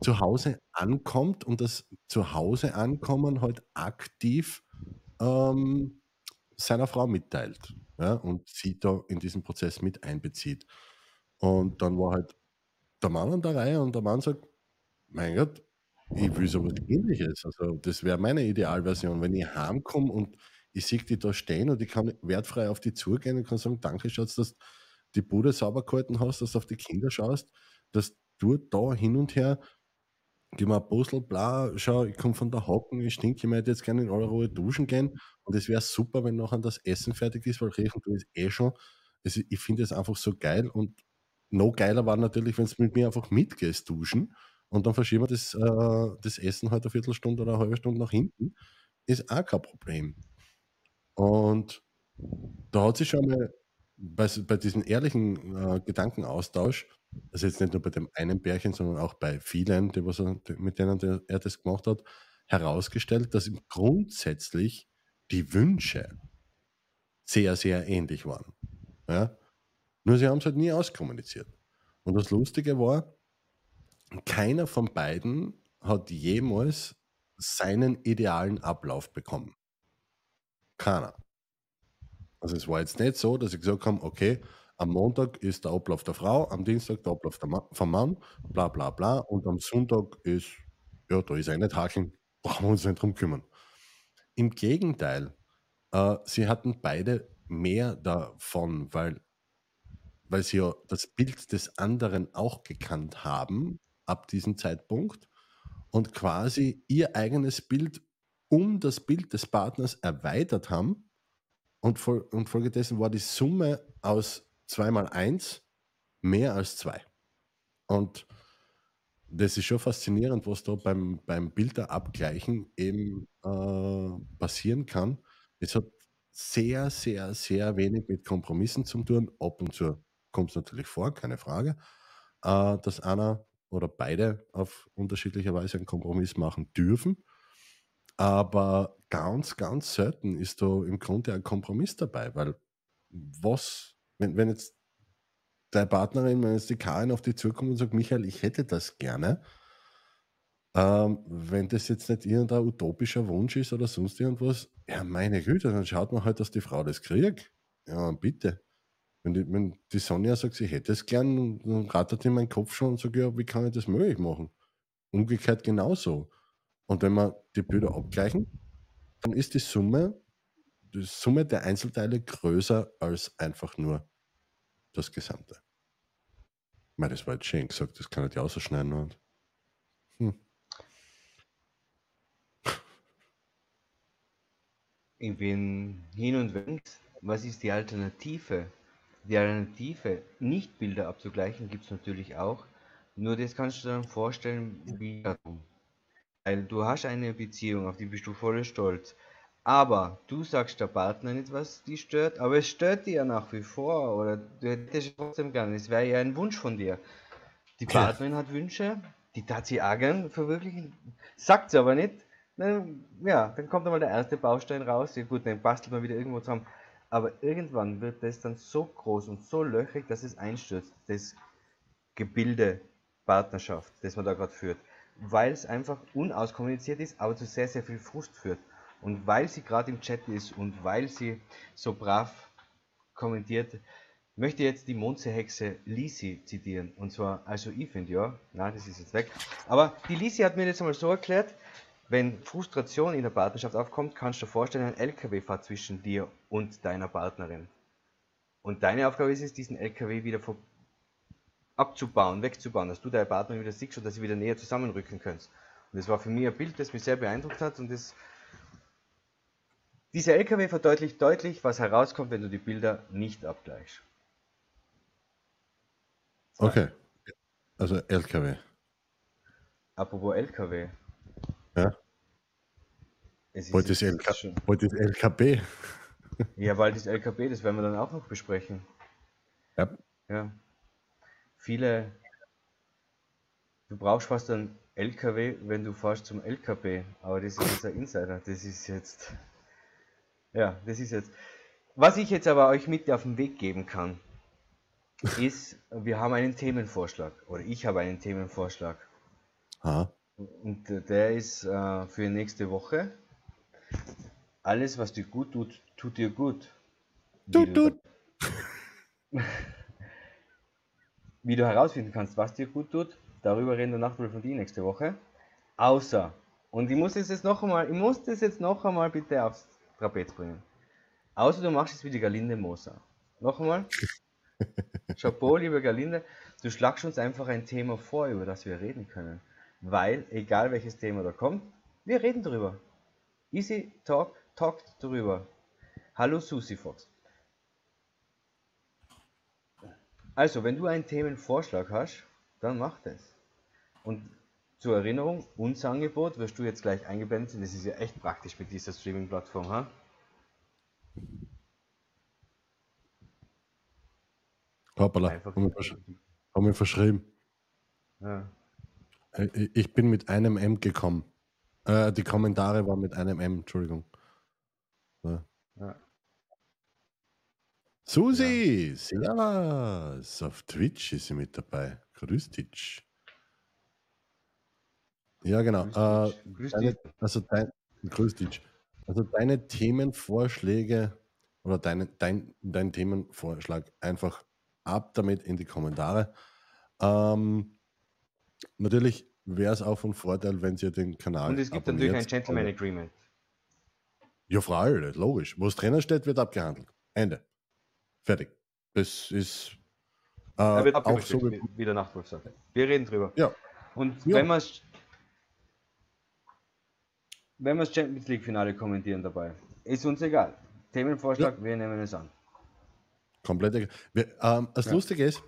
zu Hause ankommt und das zu Hause ankommen halt aktiv ähm, seiner Frau mitteilt ja, und sie da in diesen Prozess mit einbezieht. Und dann war halt der Mann an der Reihe und der Mann sagt, mein Gott, ich will sowas ähnliches. Also das wäre meine Idealversion, wenn ich heimkomme und ich sehe die da stehen und ich kann wertfrei auf die zugehen und kann sagen, danke Schatz, dass du die Bude sauber gehalten hast, dass du auf die Kinder schaust, dass du da hin und her gib mir ein Puzzle, bla, schau, ich komme von der Hocken, ich stinke, ich möchte jetzt gerne in aller Ruhe duschen gehen. Und es wäre super, wenn nachher das Essen fertig ist, weil riechen du es eh schon. Also ich finde es einfach so geil und noch geiler war natürlich, wenn du mit mir einfach mitgehst duschen und dann verschieben wir das, äh, das Essen halt eine Viertelstunde oder eine halbe Stunde nach hinten. Ist auch kein Problem. Und da hat sich schon mal bei, bei diesem ehrlichen äh, Gedankenaustausch, also jetzt nicht nur bei dem einen Pärchen, sondern auch bei vielen, die, was er, mit denen er das gemacht hat, herausgestellt, dass ihm grundsätzlich die Wünsche sehr, sehr ähnlich waren. Ja? Nur sie haben es halt nie auskommuniziert. Und das Lustige war, keiner von beiden hat jemals seinen idealen Ablauf bekommen. Keiner. Also es war jetzt nicht so, dass ich gesagt habe, okay, am Montag ist der Ablauf der Frau, am Dienstag der Ablauf der Ma vom Mann, bla bla bla, und am Sonntag ist, ja, da ist eine Hakeln, brauchen wir uns nicht drum kümmern. Im Gegenteil, äh, sie hatten beide mehr davon, weil, weil sie ja das Bild des anderen auch gekannt haben ab diesem Zeitpunkt und quasi ihr eigenes Bild um das Bild des Partners erweitert haben und, fol und folgedessen war die Summe aus 2 mal 1 mehr als 2. Und das ist schon faszinierend, was da beim, beim Bilderabgleichen eben äh, passieren kann. Es hat sehr, sehr, sehr wenig mit Kompromissen zu tun. Ab und zu kommt es natürlich vor, keine Frage, äh, dass einer oder beide auf unterschiedliche Weise einen Kompromiss machen dürfen. Aber ganz, ganz selten ist da im Grunde ein Kompromiss dabei, weil was, wenn, wenn jetzt deine Partnerin, wenn jetzt die Karin auf dich zukommt und sagt, Michael, ich hätte das gerne, ähm, wenn das jetzt nicht irgendein utopischer Wunsch ist oder sonst irgendwas, ja, meine Güte, dann schaut man halt, dass die Frau das kriegt. Ja, bitte. Wenn die, wenn die Sonja sagt, sie hätte es gern, dann rattert in meinen Kopf schon und sagt, ja, wie kann ich das möglich machen? Umgekehrt genauso. Und wenn wir die Bilder abgleichen, dann ist die Summe, die Summe der Einzelteile größer als einfach nur das Gesamte. Ich meine, das war jetzt schön gesagt, das kann ich ja ausschneiden. Und, hm. Ich bin hin und weg. Was ist die Alternative? Die Alternative, nicht Bilder abzugleichen, gibt es natürlich auch. Nur das kannst du dir dann vorstellen, wie weil du hast eine Beziehung, auf die bist du voll stolz. Aber du sagst der Partner nicht, was die stört, aber es stört die ja nach wie vor. Oder du hättest es trotzdem gern. Es wäre ja ein Wunsch von dir. Die Ja. Partnerin hat Wünsche, die tat sie auch gern verwirklichen, sagt sie aber nicht. Dann, ja, dann kommt einmal der erste Baustein raus. Ja gut, dann bastelt man wieder irgendwo zusammen. Aber irgendwann wird das dann so groß und so löchrig, dass es einstürzt. Das Gebilde Partnerschaft, das man da gerade führt. Weil es einfach unauskommuniziert ist, aber zu sehr, sehr viel Frust führt. Und weil sie gerade im Chat ist und weil sie so brav kommentiert, möchte jetzt die Mondseehexe Lisi zitieren. Und zwar, also ich finde ja, na, das ist jetzt weg. Aber die Lisi hat mir das einmal so erklärt, wenn Frustration in der Partnerschaft aufkommt, kannst du dir vorstellen, ein LKW fährt zwischen dir und deiner Partnerin. Und deine Aufgabe ist es, diesen LKW wieder abzubauen, wegzubauen, dass du deine Partner wieder siehst und dass sie wieder näher zusammenrücken könnt. Und das war für mich ein Bild, das mich sehr beeindruckt hat und das dieser LKW verdeutlicht deutlich, was herauskommt, wenn du die Bilder nicht abgleichst. So. Okay. Also LKW. Apropos LKW. Ja. Heute ist, LK heute ist LKB. Ja, bald ist LKB, das werden wir dann auch noch besprechen. Ja. Ja. Viele. Du brauchst fast einen LKW, wenn du fährst zum LKB. Aber das ist jetzt ein Insider. Das ist jetzt. Ja, das ist jetzt. Was ich jetzt aber euch mit auf den Weg geben kann, ist, wir haben einen Themenvorschlag. Oder ich habe einen Themenvorschag. Aha. Und der ist äh, für nächste Woche. Alles, was dir gut tut, tut dir gut. Tut, tut. Wie du herausfinden kannst, was dir gut tut, darüber reden wir Nachtwohl von dir nächste Woche. Außer, und ich muss es jetzt noch einmal, ich muss das jetzt noch einmal bitte aufs Trapez bringen. Außer du machst es wie die Galinde Moser. Noch einmal. Chapeau, liebe Galinde, du schlagst uns einfach ein Thema vor, über das wir reden können. Weil, egal welches Thema da kommt, wir reden drüber. Easy Talk, talkt drüber. Hallo Susi Fox. Also, wenn du einen Themenvorschlag hast, dann mach das. Und zur Erinnerung, unser Angebot wirst du jetzt gleich eingeblendet. Das ist ja echt praktisch mit dieser Streaming-Plattform. Ha? Hoppala, haben wir, verschrieben. Ja. Äh, ich bin mit einem M gekommen. Äh, die Kommentare waren mit einem M, Entschuldigung. Ja. Ja. Susi, ja. servus. Auf Twitch ist sie mit dabei. Grüß dich. Ja, genau. Grüß äh, grüß deine, also dein, grüß dich. Also deine Themenvorschläge oder deine, dein, dein Themenvorschlag einfach ab damit in die Kommentare. Ähm, natürlich wäre es auch von Vorteil, wenn ihr den Kanal. Und es gibt natürlich ein Gentleman Agreement. Ja, freilich, logisch. Wo es drinnen steht, wird abgehandelt. Ende. Fertig. Das ist äh, er wird auch so wie, wie der Nachtwolf sagt. Wir reden drüber. Ja. Und ja. wenn man es wenn wir das Champions League Finale kommentieren dabei, ist uns egal. Themenvorschlag, ja. wir nehmen es an. Komplett egal. Wir, ähm, das ja. Lustige ist,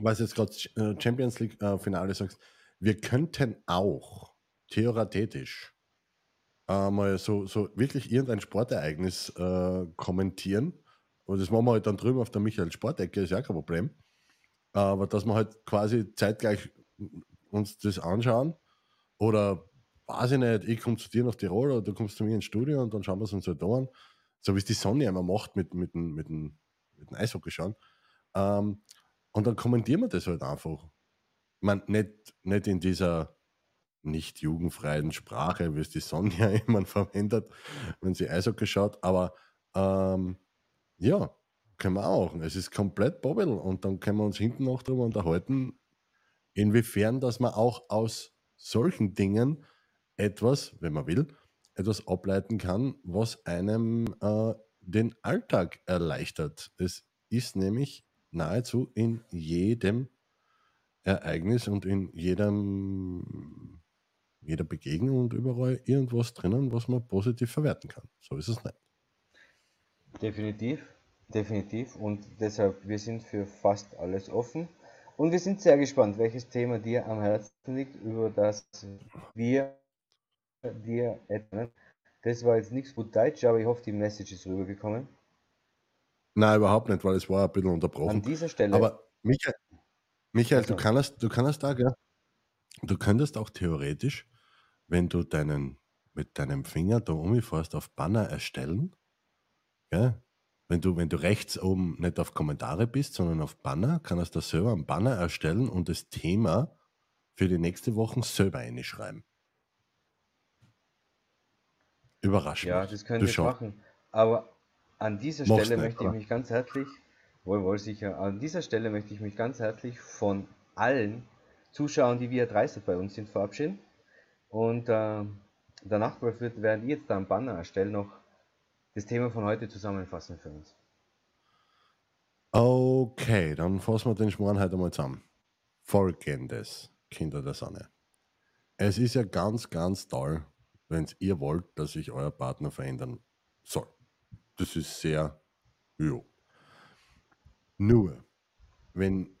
was jetzt gerade äh, Champions League äh, Finale sagst, wir könnten auch theoretisch äh, mal so, so wirklich irgendein Sportereignis äh, kommentieren. Und das machen wir halt dann drüben auf der Michael Sportecke, ist ja kein Problem. Aber dass wir halt quasi zeitgleich uns das anschauen oder weiß ich nicht, ich komme zu dir nach Tirol oder du kommst zu mir ins Studio und dann schauen wir es uns halt an. So wie es die Sonne immer macht mit, mit, mit, mit, mit dem Eishockey schauen. Ähm, und dann kommentieren wir das halt einfach. Ich meine, nicht, nicht in dieser nicht jugendfreien Sprache, wie es die Sonja immer verwendet, wenn sie Eishockey schaut, aber ähm, ja, können wir auch. Es ist komplett Bobbel und dann können wir uns hinten noch darüber unterhalten, inwiefern, dass man auch aus solchen Dingen etwas, wenn man will, etwas ableiten kann, was einem äh, den Alltag erleichtert. Es ist nämlich nahezu in jedem Ereignis und in jedem, jeder Begegnung und überall irgendwas drinnen, was man positiv verwerten kann. So ist es nicht. Definitiv, definitiv. Und deshalb, wir sind für fast alles offen. Und wir sind sehr gespannt, welches Thema dir am Herzen liegt, über das wir dir etwas. Das war jetzt nichts gut Deutsch, aber ich hoffe, die Message ist rübergekommen. Nein, überhaupt nicht, weil es war ein bisschen unterbrochen. An dieser Stelle. Aber Michael, Michael also. du kannst, du kannst da, gell? Du könntest auch theoretisch, wenn du deinen mit deinem Finger da umfährst, auf Banner erstellen, gell? Wenn du, wenn du rechts oben nicht auf Kommentare bist, sondern auf Banner, kannst du selber einen Banner erstellen und das Thema für die nächste Woche selber einschreiben. Überraschend. Ja, das könnt ihr machen. Aber an dieser Mach's Stelle nicht, möchte oder? ich mich ganz herzlich, wohl, wohl sicher, an dieser Stelle möchte ich mich ganz herzlich von allen Zuschauern, die via 30 bei uns sind, verabschieden. Und äh, danach wird, während ich jetzt da einen Banner erstelle, noch das Thema von heute zusammenfassen für uns. Okay, dann fassen wir den Schmoren heute mal zusammen. folgendes, Kinder der Sonne. Es ist ja ganz, ganz toll, wenn ihr wollt, dass sich euer Partner verändern soll. Das ist sehr, jo. Nur, wenn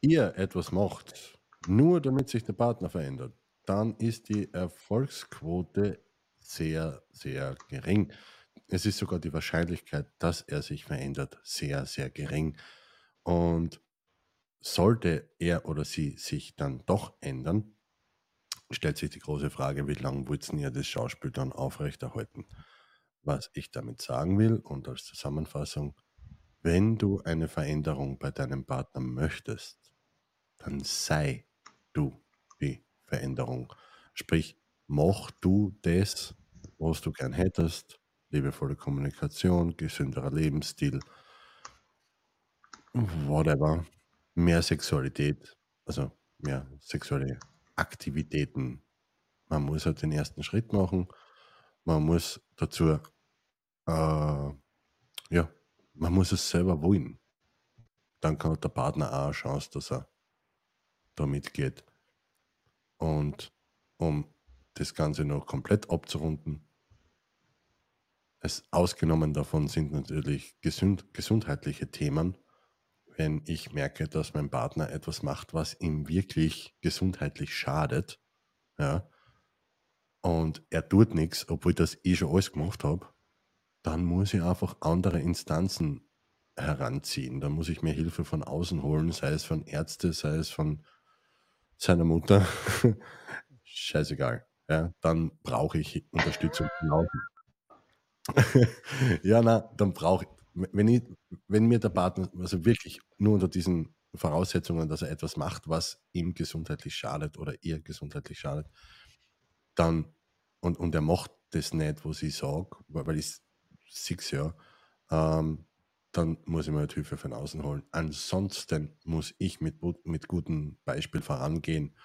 ihr etwas macht, nur damit sich der Partner verändert, dann ist die Erfolgsquote sehr, sehr gering. Es ist sogar die Wahrscheinlichkeit, dass er sich verändert, sehr, sehr gering. Und sollte er oder sie sich dann doch ändern, stellt sich die große Frage, wie lange wollten ihr das Schauspiel dann aufrechterhalten? Was ich damit sagen will und als Zusammenfassung, wenn du eine Veränderung bei deinem Partner möchtest, dann sei du die Veränderung. Sprich, mach du das, was du gern hättest, liebevolle Kommunikation, gesünderer Lebensstil, whatever, mehr Sexualität, also mehr sexuelle Aktivitäten. Man muss halt den ersten Schritt machen. Man muss dazu, äh, ja, man muss es selber wollen. Dann kann der Partner auch eine Chance, dass er da mitgeht. Und um das Ganze noch komplett abzurunden, es ausgenommen davon sind natürlich gesund, gesundheitliche Themen, wenn ich merke, dass mein Partner etwas macht, was ihm wirklich gesundheitlich schadet, ja, und er tut nichts, obwohl ich das eh schon alles gemacht habe, dann muss ich einfach andere Instanzen heranziehen. Dann muss ich mir Hilfe von außen holen, sei es von Ärzte, sei es von seiner Mutter. Scheißegal. Ja, dann brauche ich Unterstützung ja, na, dann brauche ich, wenn, ich, wenn mir der Partner, also wirklich nur unter diesen Voraussetzungen, dass er etwas macht, was ihm gesundheitlich schadet oder ihr gesundheitlich schadet, dann, und, und er macht das nicht, was ich sage, weil ich sehe es ja, ähm, dann muss ich mir halt Hilfe von außen holen. Ansonsten muss ich mit, mit gutem Beispiel vorangehen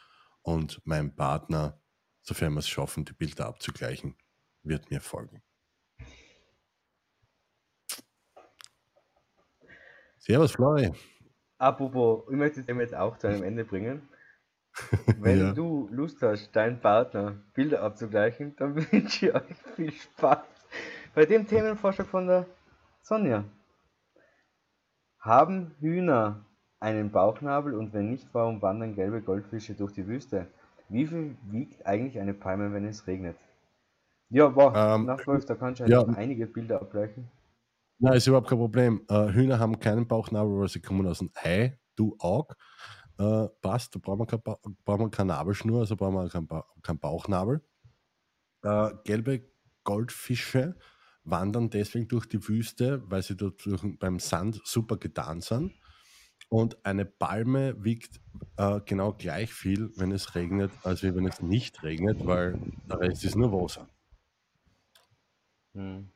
und mein Partner, sofern wir es schaffen, die Bilder abzugleichen, wird mir folgen. Servus, Flori. Apropos, ich möchte es jetzt auch zu einem Ende bringen. Wenn ja. du Lust hast, deinen Partner Bilder abzugleichen, dann wünsche ich euch viel Spaß bei dem Themenvorschlag von der Sonja. Haben Hühner einen Bauchnabel und wenn nicht, warum wandern gelbe Goldfische durch die Wüste? Wie viel wiegt eigentlich eine Palme, wenn es regnet? Ja, wow, ähm, nach 12, da kannst du ja. einige Bilder abgleichen. Nein, ist überhaupt kein Problem. Äh, Hühner haben keinen Bauchnabel, weil sie kommen aus dem Ei, du auch. Äh, passt, da brauchen wir, kein ba brauchen keine Nabelschnur, also brauchen wir keinen ba kein Bauchnabel. Äh, gelbe Goldfische wandern deswegen durch die Wüste, weil sie dort beim Sand super getan sind. Und eine Palme wiegt äh, genau gleich viel, wenn es regnet, als wenn es nicht regnet, weil der Rest ist nur Wasser. Hm.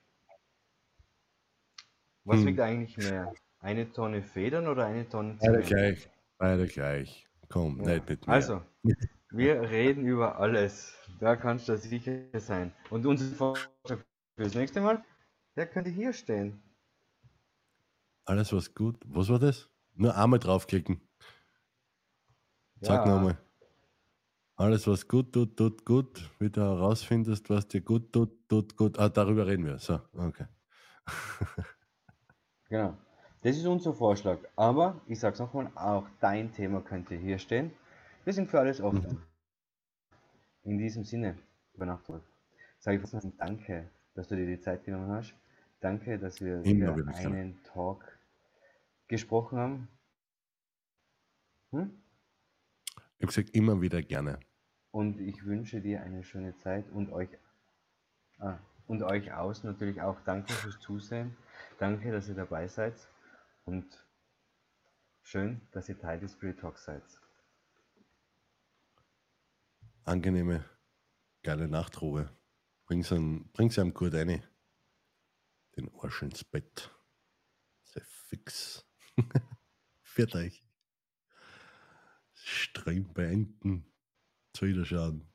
Was hm. wiegt eigentlich mehr? Eine Tonne Federn oder eine Tonne Zement? Beide gleich. Beide gleich. Komm, ja. nicht mit mir. Also, wir reden über alles. Da kannst du sicher sein. Und unser Vorschlag Fürs nächste Mal, der könnte hier stehen. Alles was gut. Was war das? Nur einmal draufklicken. Sag ja. nochmal. Alles was gut tut, tut gut. Wie du herausfindest, was dir gut tut, tut gut. Ah, darüber reden wir. So, okay. genau. Das ist unser Vorschlag. Aber ich sag's nochmal, auch dein Thema könnte hier stehen. Wir sind für alles offen. Mhm. In diesem Sinne, über Nacht sage ich was Danke dass du dir die Zeit genommen hast. Danke, dass wir Immer wieder einen ja. Talk gesprochen haben. Hm? Ich habe gesagt, immer wieder gerne. Und ich wünsche dir eine schöne Zeit und euch, ah, und euch aus natürlich auch danke fürs Zusehen. Danke, dass ihr dabei seid. Und schön, dass ihr Teil des Spirit Talks seid. Angenehme, geile Nachtruhe. Bring's ihm, bring's ihm gut rein. Den Arsch ins Bett. Sei fix. Viert euch. Stream beenden. Zu Wiederschauen.